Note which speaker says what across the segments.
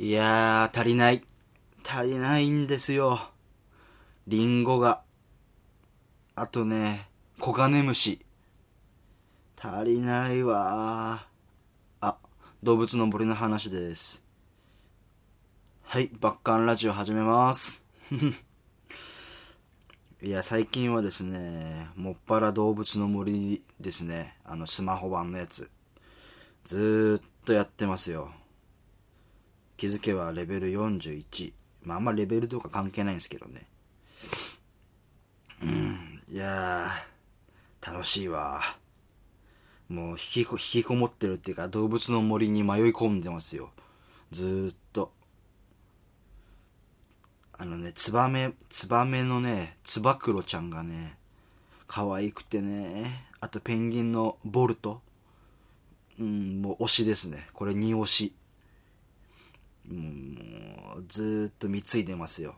Speaker 1: いやー、足りない。足りないんですよ。リンゴが。あとね、コガネムシ。足りないわー。あ、動物の森の話です。はい、バッカンラジオ始めます。いや、最近はですね、もっぱら動物の森ですね。あの、スマホ版のやつ。ずーっとやってますよ。気づけばレベル41。まあ、あんまレベルとか関係ないんですけどね。うん、いやー、楽しいわ。もう引きこ、引きこもってるっていうか、動物の森に迷い込んでますよ。ずーっと。あのね、ツバメ、ツバメのね、ツバクロちゃんがね、可愛くてね、あとペンギンのボルト。うん、もう推しですね。これ2推し。もう、ずっと貢いでますよ。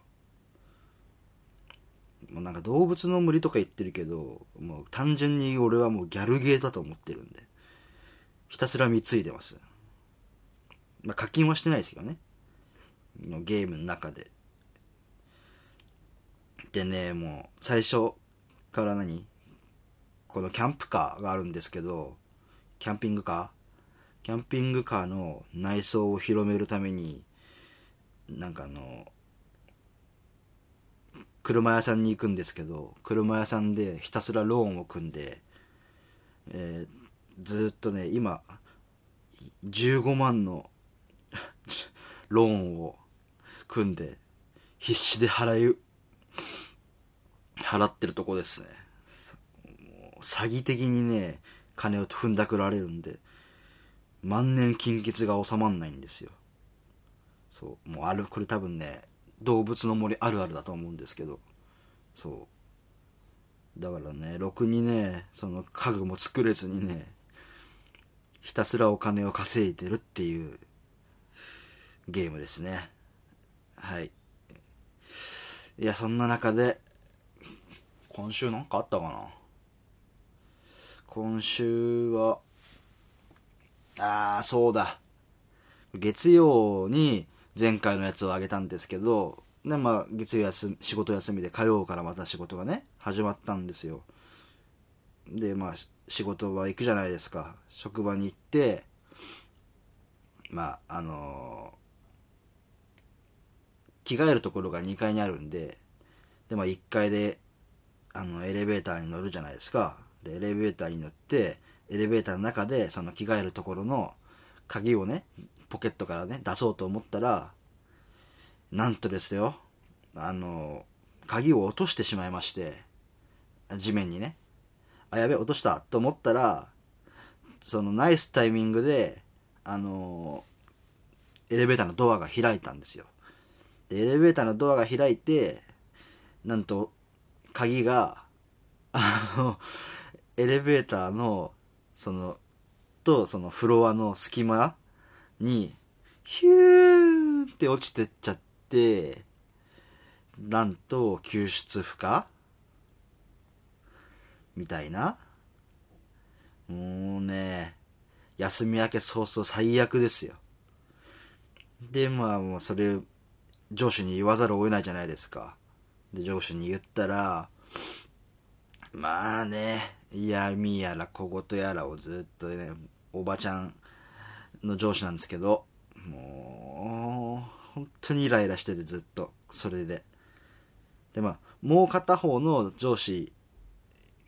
Speaker 1: もうなんか動物の森とか言ってるけど、もう単純に俺はもうギャルゲーだと思ってるんで、ひたすら貢いでます。まあ課金はしてないですけどね。ゲームの中で。でね、もう最初から何？このキャンプカーがあるんですけど、キャンピングカー？キャンピングカーの内装を広めるために、なんかあの、車屋さんに行くんですけど、車屋さんでひたすらローンを組んで、えーずっとね、今、15万の ローンを組んで、必死で払い、払ってるとこですね。詐欺的にね、金を踏んだくられるんで、万年金欠が収まんないんですよ。そう、もうある、これ多分ね、動物の森あるあるだと思うんですけど、そう。だからね、ろくにね、その家具も作れずにね、ひたすらお金を稼いでるっていうゲームですね。はい。いや、そんな中で、今週なんかあったかな？今週は、ああ、そうだ。月曜に前回のやつをあげたんですけど、で、まあ、月曜休み、仕事休みで火曜からまた仕事がね、始まったんですよ。で、まあ、仕事は行くじゃないですか。職場に行って、まあ、あの着替えるところが2階にあるんで、で、まあ、1階で、あの、エレベーターに乗るじゃないですか。で、エレベーターに乗って、エレベーターの中で、その着替えるところの鍵をね、ポケットからね、出そうと思ったら、なんとですよ、あの、鍵を落としてしまいまして、地面にね。あ、やべ、落としたと思ったら、そのナイスタイミングで、あの、エレベーターのドアが開いたんですよ。で、エレベーターのドアが開いて、なんと、鍵が、あの、エレベーターの、その、と、そのフロアの隙間に、ヒューンって落ちてっちゃって、なんと、救出不可？みたいな。もうね、休み明け早々最悪ですよ。で、まあ、もうそれ、上司に言わざるを得ないじゃないですか。で、上司に言ったら、まあね、嫌味やら小言やらをずっとね、おばちゃんの上司なんですけど、もう、本当にイライラしててずっと、それで。で、まあ、もう片方の上司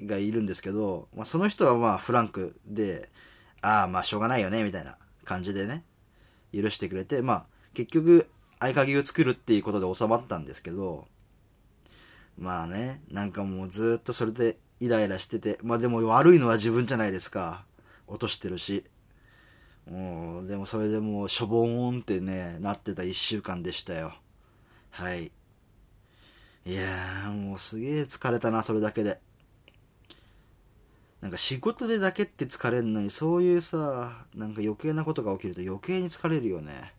Speaker 1: がいるんですけど、まあ、その人はまあ、フランクで、ああ、まあ、しょうがないよね、みたいな感じでね、許してくれて、まあ、結局、合鍵を作るっていうことで収まったんですけど、まあね、なんかもうずっとそれでイライラしてて、まあでも悪いのは自分じゃないですか。落としてるし。もう、でもそれでもうしょぼーんってね、なってた一週間でしたよ。はい。いやー、もうすげえ疲れたな、それだけで。なんか仕事でだけって疲れんのに、そういうさ、なんか余計なことが起きると余計に疲れるよね。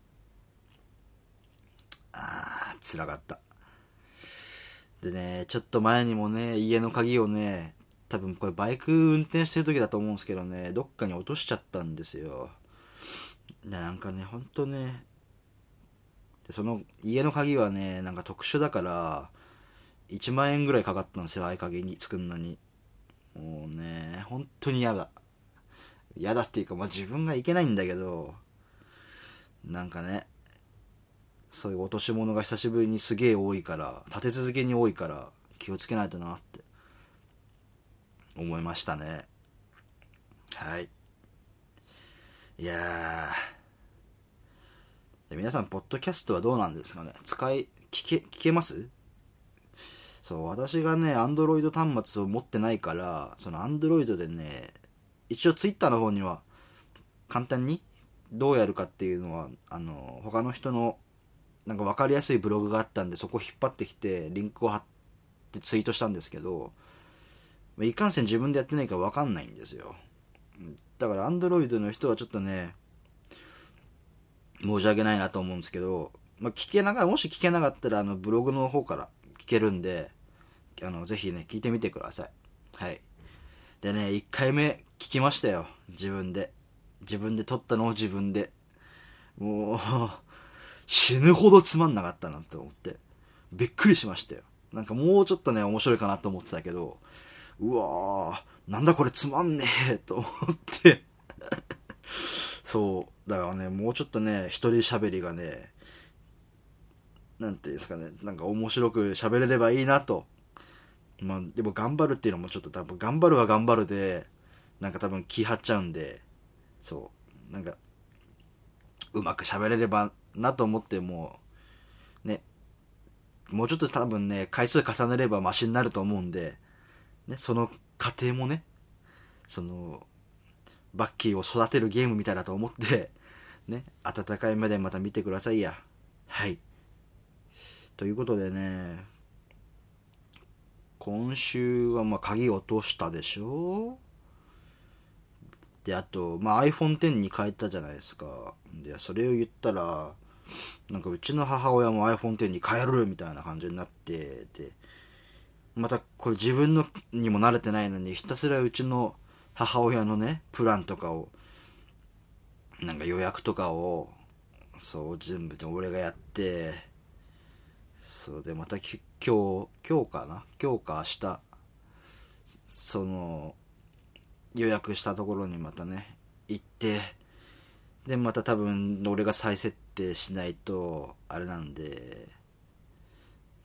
Speaker 1: あー、辛かった。でね、ちょっと前にもね、家の鍵をね、多分これバイク運転してる時だと思うんですけどね、どっかに落としちゃったんですよ。で、なんかね、ほんとね、でその家の鍵はねなんか特殊だから1万円ぐらいかかったんですよ合鍵に作るのにもうね本当に嫌だ嫌だっていうか、まあ、自分がいけないんだけどなんかねそういう落とし物が久しぶりにすげえ多いから立て続けに多いから気をつけないとなって。思いましたね。はい。いやー。皆さんポッドキャストはどうなんですかね？使い聞け聞けます？そう私がねアンドロイド端末を持ってないからそのアンドロイドでね一応ツイッターの方には簡単にどうやるかっていうのはあの他の人のなんか分かりやすいブログがあったんでそこ引っ張ってきてリンクを貼ってツイートしたんですけどいかんせん自分でやってないから分かんないんですよ。だから Android の人はちょっとね申し訳ないなと思うんですけど、まあ、聞けながらもし聞けなかったらあのブログの方から聞けるんであのぜひね聞いてみてください。はい。でね1回目聞きましたよ。自分で。自分で撮ったのを自分で。もう死ぬほどつまんなかったなって思って。びっくりしましたよ。なんかもうちょっとね面白いかなと思ってたけどうわーなんだこれつまんねえと思って。そう。だからねもうちょっとね一人喋りがねなんていうんですかねなんか面白く喋れればいいなと。まあでも頑張るっていうのもちょっと多分頑張るは頑張るでなんか多分気張っちゃうんでそう。なんかうまく喋れればなと思ってもねもうちょっと多分ね回数重ねればマシになると思うんで、ね、その過程もねそのバッキーを育てるゲームみたいだと思ってね温かい目でまた見てくださいや。はい。ということでね今週はまあ鍵落としたでしょ？で、あと、まあ、iPhone X に変えたじゃないですか。で、それを言ったら、なんかうちの母親も iPhone X に変えるみたいな感じになってて、またこれ自分のにも慣れてないのに、ひたすらうちの母親のね、プランとかを、なんか予約とかを、そう、全部で俺がやって、そうで、また今日、今日かな？今日か明日、その、予約したところにまたね行ってでまた多分俺が再設定しないとあれなんで。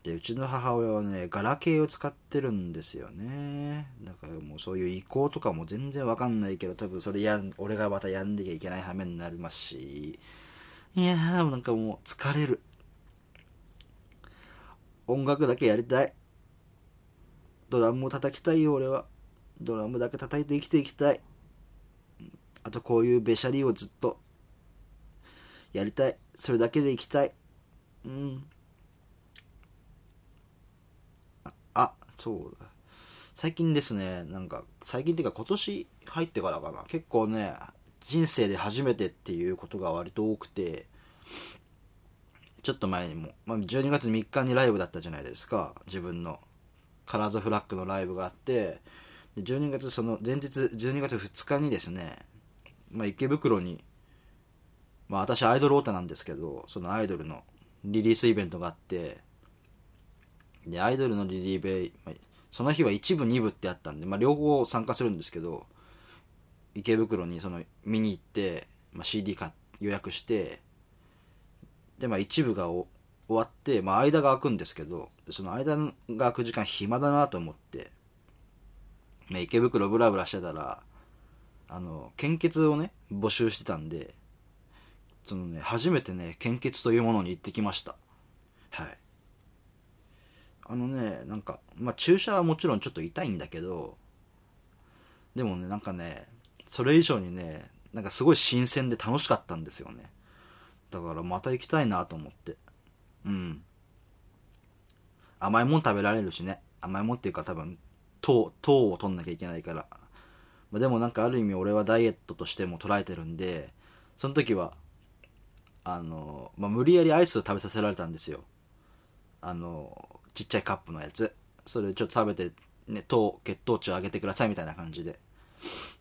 Speaker 1: でうちの母親はねガラケーを使ってるんですよね。だからもうそういう移行とかも全然わかんないけど多分それや俺がまたやんなきゃいけない羽目になりますし。いやーなんかもう疲れる。音楽だけやりたい。ドラムを叩きたいよ俺は。ドラムだけ叩いて生きていきたい。あとこういうべしゃりをずっと。やりたい。それだけで生きたい。うん。ああそうだ。最近ですねなんか最近っていうか今年入ってからかな。結構ね人生で初めてっていうことが割と多くてちょっと前にも、まあ、12月3日にライブだったじゃないですか。自分のカラーズフラッグのライブがあってで12月その前日12月2日にですね、まあ、池袋に、まあ、私アイドルオタなんですけどそのアイドルのリリースイベントがあってでアイドルのリリーベまあ、その日は1部2部ってあったんで、まあ、両方参加するんですけど池袋にその見に行って、まあ、CD 買予約してで、まあ、一部が終わって、まあ、間が空くんですけどその間が空く時間暇だなと思ってね、池袋ブラブラしてたら、あの、献血をね、募集してたんで、そのね、初めてね、献血というものに行ってきました。はい。あのね、なんか、まあ、注射はもちろんちょっと痛いんだけど、でもね、なんかね、それ以上にね、なんかすごい新鮮で楽しかったんですよね。だからまた行きたいなと思って。うん。甘いもん食べられるしね。甘いもんっていうか多分糖糖を取んなきゃいけないから、まあ、でもなんかある意味俺はダイエットとしても捉えてるんでその時はあの、まあ、無理やりアイスを食べさせられたんですよあのちっちゃいカップのやつそれちょっと食べて、ね、糖血糖値を上げてくださいみたいな感じで、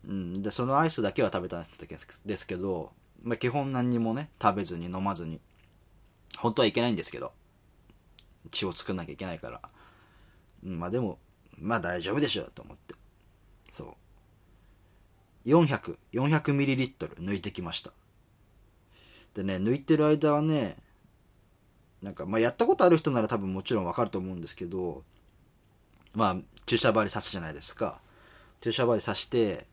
Speaker 1: うん、でそのアイスだけは食べたんですけど、まあ、基本何にもね食べずに飲まずに本当はいけないんですけど、血を作んなきゃいけないから。うんまあでも、まあ大丈夫でしょうと思って。そう。400、400ミリリットル抜いてきました。でね、抜いてる間はね、なんか、まあやったことある人なら多分もちろんわかると思うんですけど、まあ注射針刺すじゃないですか。注射針刺して、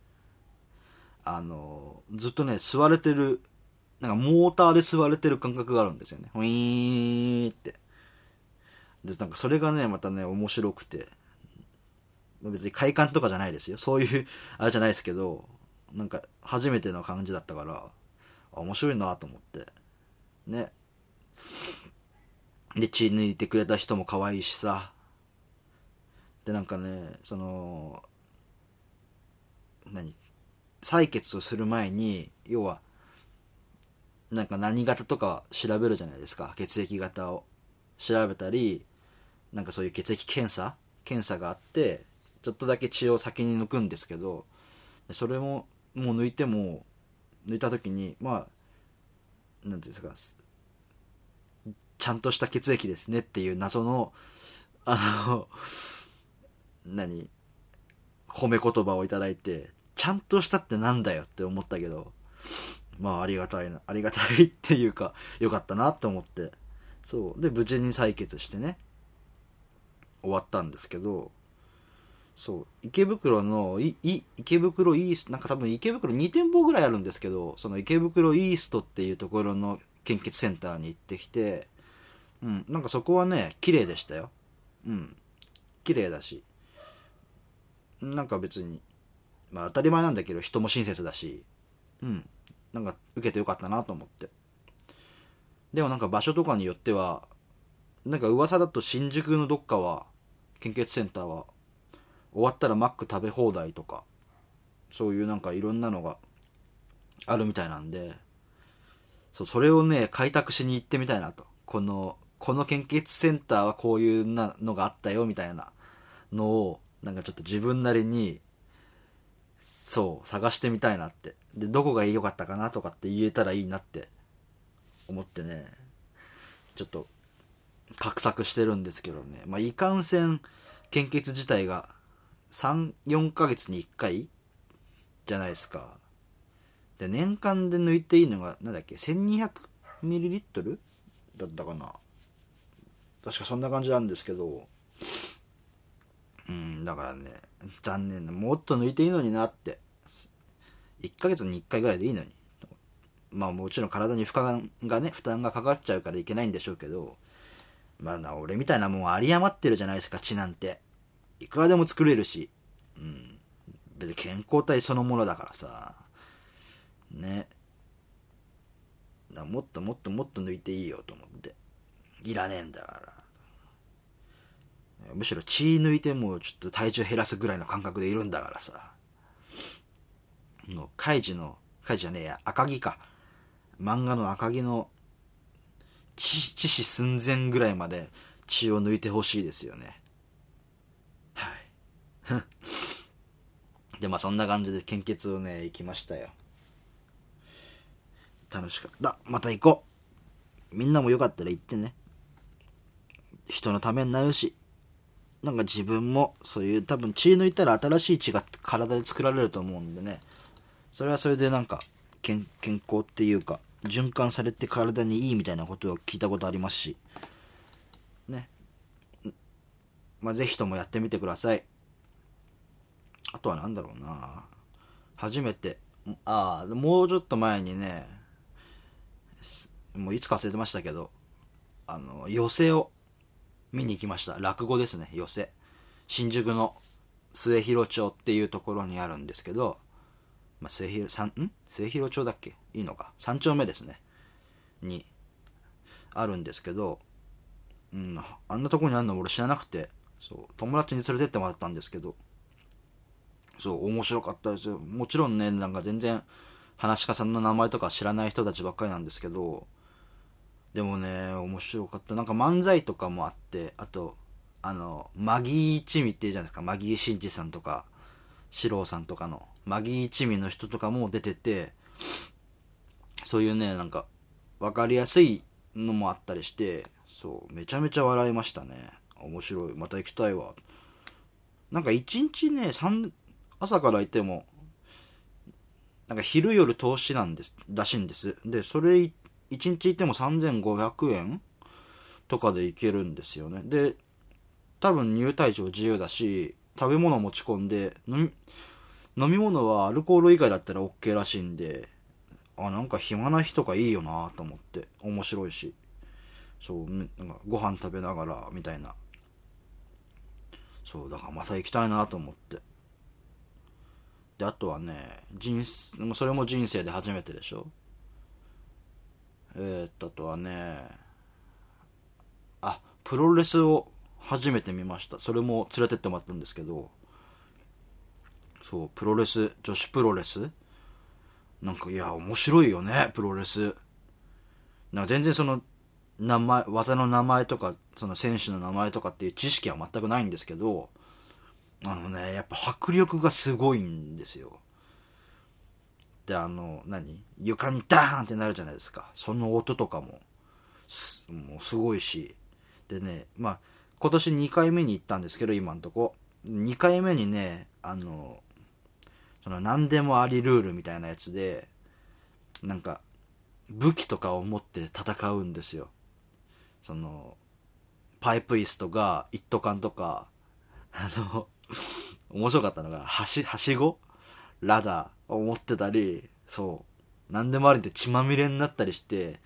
Speaker 1: あの、ずっとね、吸われてる、なんかモーターで吸われてる感覚があるんですよね。ウィーンって。で、なんかそれがね、またね、面白くて。別に快感とかじゃないですよ。そういう、あれじゃないですけど、なんか初めての感じだったから、面白いなと思って。ね。で、血抜いてくれた人も可愛いしさ。で、なんかね、その、何？採血をする前に、要は、なんか何型とか調べるじゃないですか。血液型を調べたり、なんかそういう血液検査？検査があって、ちょっとだけ血を先に抜くんですけど、それも、もう抜いても、抜いた時に、まあ、なんていうんですか、ちゃんとした血液ですねっていう謎の、あの、何褒め言葉をいただいて、ちゃんとしたってなんだよって思ったけど、まあありがたいな、ありがたいっていうか、よかったなって思って、そう。で、無事に採血してね、終わったんですけど、そう、池袋の、い、い、池袋イースト、なんか多分池袋2店舗ぐらいあるんですけど、その池袋イーストっていうところの献血センターに行ってきて、うん、なんかそこはね、綺麗でしたよ。うん。綺麗だし。なんか別に、まあ当たり前なんだけど人も親切だし、うん。なんか受けてよかったなと思って。でもなんか場所とかによっては、なんか噂だと新宿のどっかは、献血センターは終わったらマック食べ放題とか、そういうなんかいろんなのがあるみたいなんで、そう、それをね、開拓しに行ってみたいなと。この、この献血センターはこういうなのがあったよみたいなのを、なんかちょっと自分なりに、そう、探してみたいなって。で、どこが良かったかなとかって言えたらいいなって思ってね、ちょっと、画策してるんですけどね。まあ、いかんせん、献血自体が3、4ヶ月に1回？じゃないですか。で、年間で抜いていいのが、なんだっけ、1200ml? だったかな。確かそんな感じなんですけど、うん、だからね、残念な。もっと抜いていいのになって。1ヶ月に1回ぐらいでいいのに。まあもちろん体に負担がね、負担がかかっちゃうからいけないんでしょうけど、まあな、俺みたいなもん有り余ってるじゃないですか、血なんて。いくらでも作れるし、うん。別に健康体そのものだからさ、ね。もっともっともっと抜いていいよと思って。いらねえんだから。むしろ血抜いてもちょっと体重減らすぐらいの感覚でいるんだからさ。もう、カイジの、カイジじゃねえや、赤城か。漫画の赤城の致死寸前ぐらいまで血を抜いてほしいですよね。で、まあそんな感じで献血をね、行きましたよ。楽しかった。また行こう。みんなもよかったら行ってね。人のためになるし、なんか自分もそういう多分血抜いたら新しい血が体で作られると思うんでね。それはそれでなんか健健康っていうか、循環されて体にいいみたいなことを聞いたことありますし。ね。まあぜひともやってみてください。あとは何だろうな。初めて。ああもうちょっと前にねもういつか忘れてましたけどあの寄席を見に行きました。落語ですね寄席。新宿の末広町っていうところにあるんですけど、まあ、末広さんん？末広町だっけ？いいのか。3丁目ですね。にあるんですけど、うん、あんなとこにあるの俺知らなくてそう友達に連れてってもらったんですけどそう、面白かったですよ。もちろんね、なんか全然、話し家さんの名前とか知らない人たちばっかりなんですけど、でもね、面白かった。なんか漫才とかもあって、あと、あの、マギー一味っていうじゃないですか。マギー真司さんとか、四郎さんとかの、マギー一味の人とかも出てて、そういうね、なんか、わかりやすいのもあったりしてそうめちゃめちゃ笑いましたね面白いまた行きたいわなんか一日ね朝からいてもなんか昼夜投資なんですらしいんです。でそれ一日いても3500円とかで行けるんですよね。で多分入退場自由だし食べ物持ち込んで飲み飲み物はアルコール以外だったら OK らしいんであなんか暇な日とかいいよなと思って面白いし。そうなんかご飯食べながらみたいな。そうだからまた行きたいなと思って。であとはね人それも人生で初めてでしょ？えー、っとあとはねあプロレスを初めて見ました。それも連れてってもらったんですけどそうプロレス女子プロレス？なんかいや面白いよねプロレス。なんか全然その名前技の名前とかその選手の名前とかっていう知識は全くないんですけどあのねやっぱ迫力がすごいんですよ。であの何？床にダーンってなるじゃないですか。その音とかも。もうすごいし。でねまあ今年2回目に行ったんですけど今んとこ。2回目にねあのその何でもありルールみたいなやつでなんか武器とかを持って戦うんですよ。そのパイプ椅子とか一斗缶とか。あの面白かったのがはしはしご？ラダーを持ってたりそう。何でもありって血まみれになったりして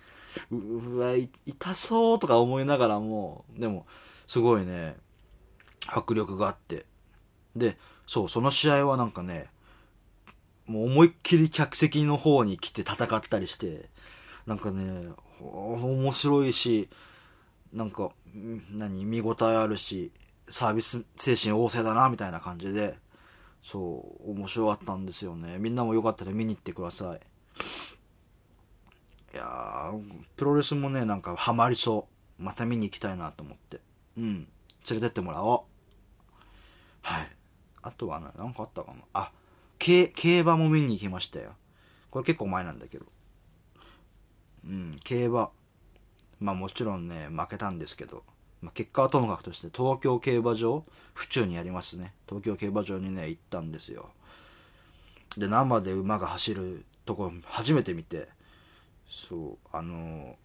Speaker 1: うわ痛そうとか思いながらもでもすごいね迫力があって。でそうその試合はなんかねもう思いっきり客席の方に来て戦ったりしてなんかね面白いしなんか何見応えあるしサービス精神旺盛だなみたいな感じでそう面白かったんですよね。みんなもよかったら見に行ってください。いやプロレスもねなんかハマりそう。また見に行きたいなと思って。うん。連れてってもらおう。はい。あとはね何かあったかな。あ競馬も見に行きましたよ。これ結構前なんだけど。うん競馬。まあもちろんね負けたんですけど、まあ、結果はともかくとして東京競馬場府中にありますね。東京競馬場にね行ったんですよ。で生で馬が走るとこ初めて見てそうあの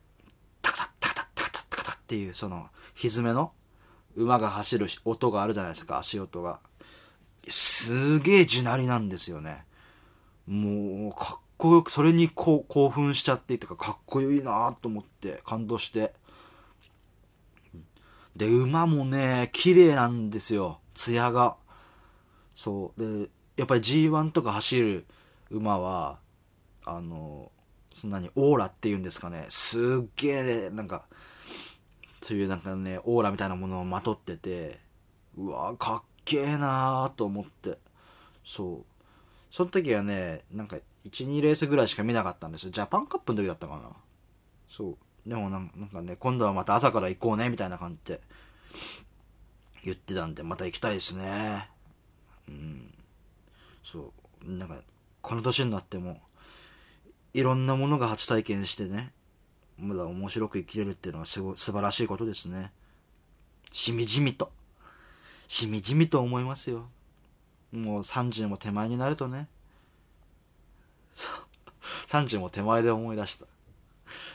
Speaker 1: タカタタカタタカタタカタっていうその蹄の馬が走る音があるじゃないですか足音が。すげえ地鳴りなんですよね。もうかっこよくそれにこう興奮しちゃっていてかかっこいいなと思って感動して。で馬もね綺麗なんですよ。艶が。そう。でやっぱり G1 とか走る馬はあのそんなにオーラっていうんですかね。すっげえなんかそういうなんかねオーラみたいなものをまとっててうわかっけえなーと思って。そう。その時はねなんか12レースぐらいしか見なかったんですよ。ジャパンカップの時だったかな。そう。でもなんかね今度はまた朝から行こうねみたいな感じで言ってたんでまた行きたいですね。うん。そう。なんかこの年になってもいろんなものが初体験してねまだ面白く生きれるっていうのはすご素晴らしいことですね。しみじみと。しみじみと思いますよ。もう30も手前になるとね。そう。30も手前で思い出した。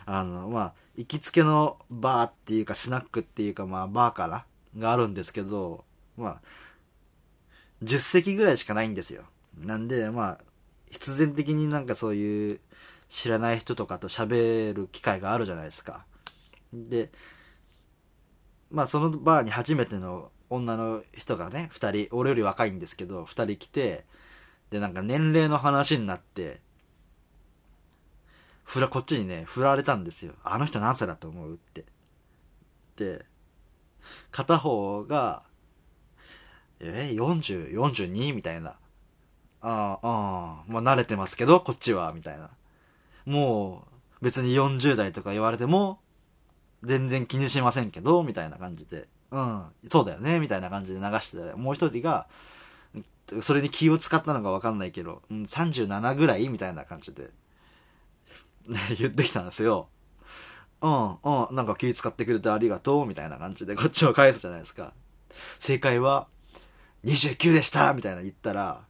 Speaker 1: あのまあ行きつけのバーっていうかスナックっていうかまあバーかな？があるんですけどまあ10席ぐらいしかないんですよ。なんでまあ必然的になんかそういう知らない人とかと喋る機会があるじゃないですか。でまあそのバーに初めての女の人がね2人俺より若いんですけど2人来てでなんか年齢の話になってふらこっちにね振られたんですよあの人何歳だと思うってで片方がえ40、42? みたいな。ああ、ああ、まあ慣れてますけど、こっちは、みたいな。もう、別に40代とか言われても、全然気にしませんけど、みたいな感じで。うん、そうだよね、みたいな感じで流してたもう一人が、それに気を使ったのかわかんないけど、うん、37ぐらいみたいな感じで、ね、言ってきたんですよ。うん、うん、なんか気遣ってくれてありがとう、みたいな感じでこっちを返すじゃないですか。正解は、29でしたみたいな言ったら、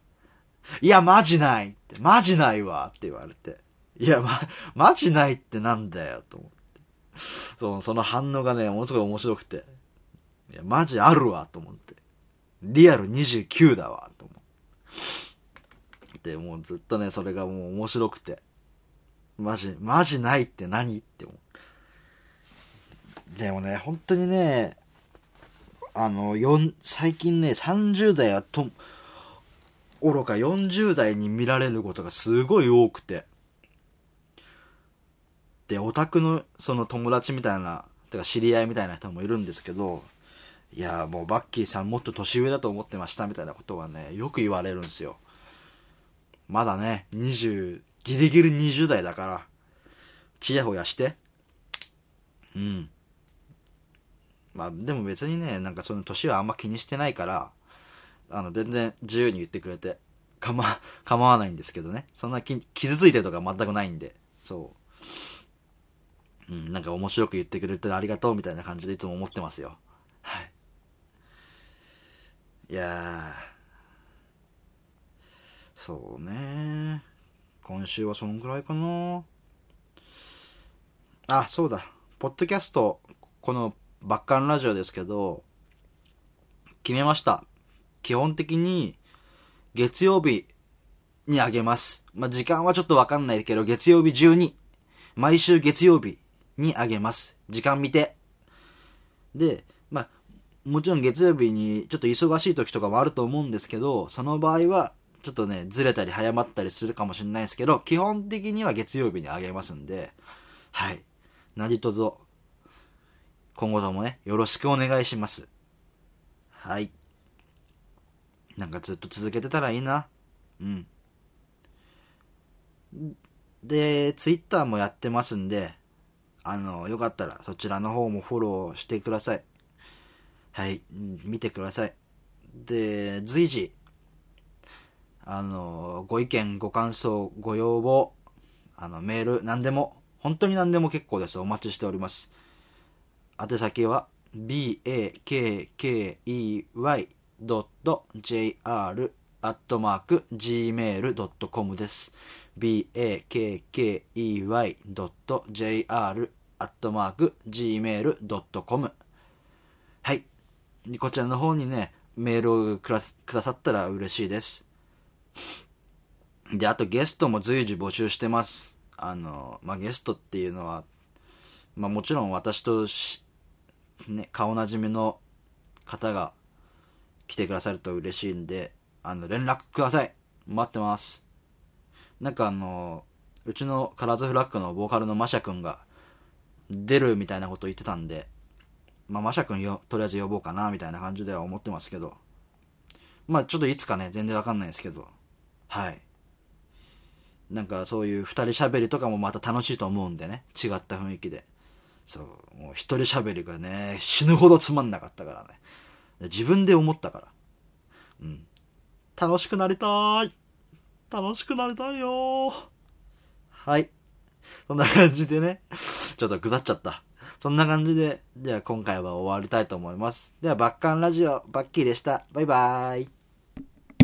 Speaker 1: いや、マジないって、マジないわって言われて。いや、ま、マジないってなんだよ、と思って。そう、その反応がね、ものすごい面白くて。いや、マジあるわ、と思って。リアル29だわ、と思って。で、もうずっとね、それがもう面白くて。マジ、マジないって何って思って。でもね、本当にね、あの、最近ね、30代はと、愚か40代に見られることがすごい多くて。で、オタクのその友達みたいな、てか知り合いみたいな人もいるんですけど、いや、もうバッキーさんもっと年上だと思ってましたみたいなことはね、よく言われるんですよ。まだね、20、ギリギリ20代だから、ちやほやして。うん。まあ、でも別にね、なんかその年はあんま気にしてないから、あの、全然自由に言ってくれて、かま、構わないんですけどね。そんなき傷ついてるとか全くないんで、そう。うん、なんか面白く言ってくれてありがとうみたいな感じでいつも思ってますよ。はい。いやー、そうね今週はそのぐらいかなあ、そうだ。ポッドキャスト、このバッカンラジオですけど、決めました。基本的に月曜日にあげます。まあ、時間はちょっとわかんないけど、月曜日中に、毎週月曜日にあげます。時間見て。で、まあ、もちろん月曜日にちょっと忙しい時とかもあると思うんですけど、その場合は、ちょっとね、ずれたり早まったりするかもしれないですけど、基本的には月曜日にあげますんで、はい。何卒、今後ともね、よろしくお願いします。はい。なんかずっと続けてたらいいな。うん。で、ツイッターもやってますんで、あの、よかったらそちらの方もフォローしてください。はい、見てください。で、随時、あの、ご意見、ご感想、ご要望、あの、メール、何でも、本当に何でも結構です。お待ちしております。宛先は、bakkey.jr.gmail.com です。bakkey.jr.gmail.com はい。こちらの方にね、メールをくらくださったら嬉しいです。で、あとゲストも随時募集してます。あの、まあ、ゲストっていうのは、まあ、もちろん私とね、顔なじみの方が来てくださると嬉しいんで、あの、連絡ください。待ってます。なんかあの、うちのカラーズフラッグのボーカルのマシャ君が出るみたいなこと言ってたんで、まあ、マシャ君よ、とりあえず呼ぼうかな、みたいな感じでは思ってますけど、まあ、ちょっといつかね、全然わかんないですけど、はい。なんかそういう二人喋りとかもまた楽しいと思うんでね、違った雰囲気で。そう、もう一人喋りがね、死ぬほどつまんなかったからね。自分で思ったから。うん。楽しくなりたーい。楽しくなりたいよー。はい。そんな感じでね、ちょっとぐだっちゃった。そんな感じで、じゃあ今回は終わりたいと思います。では、バッカンラジオ、バッキーでした。バイバーイ。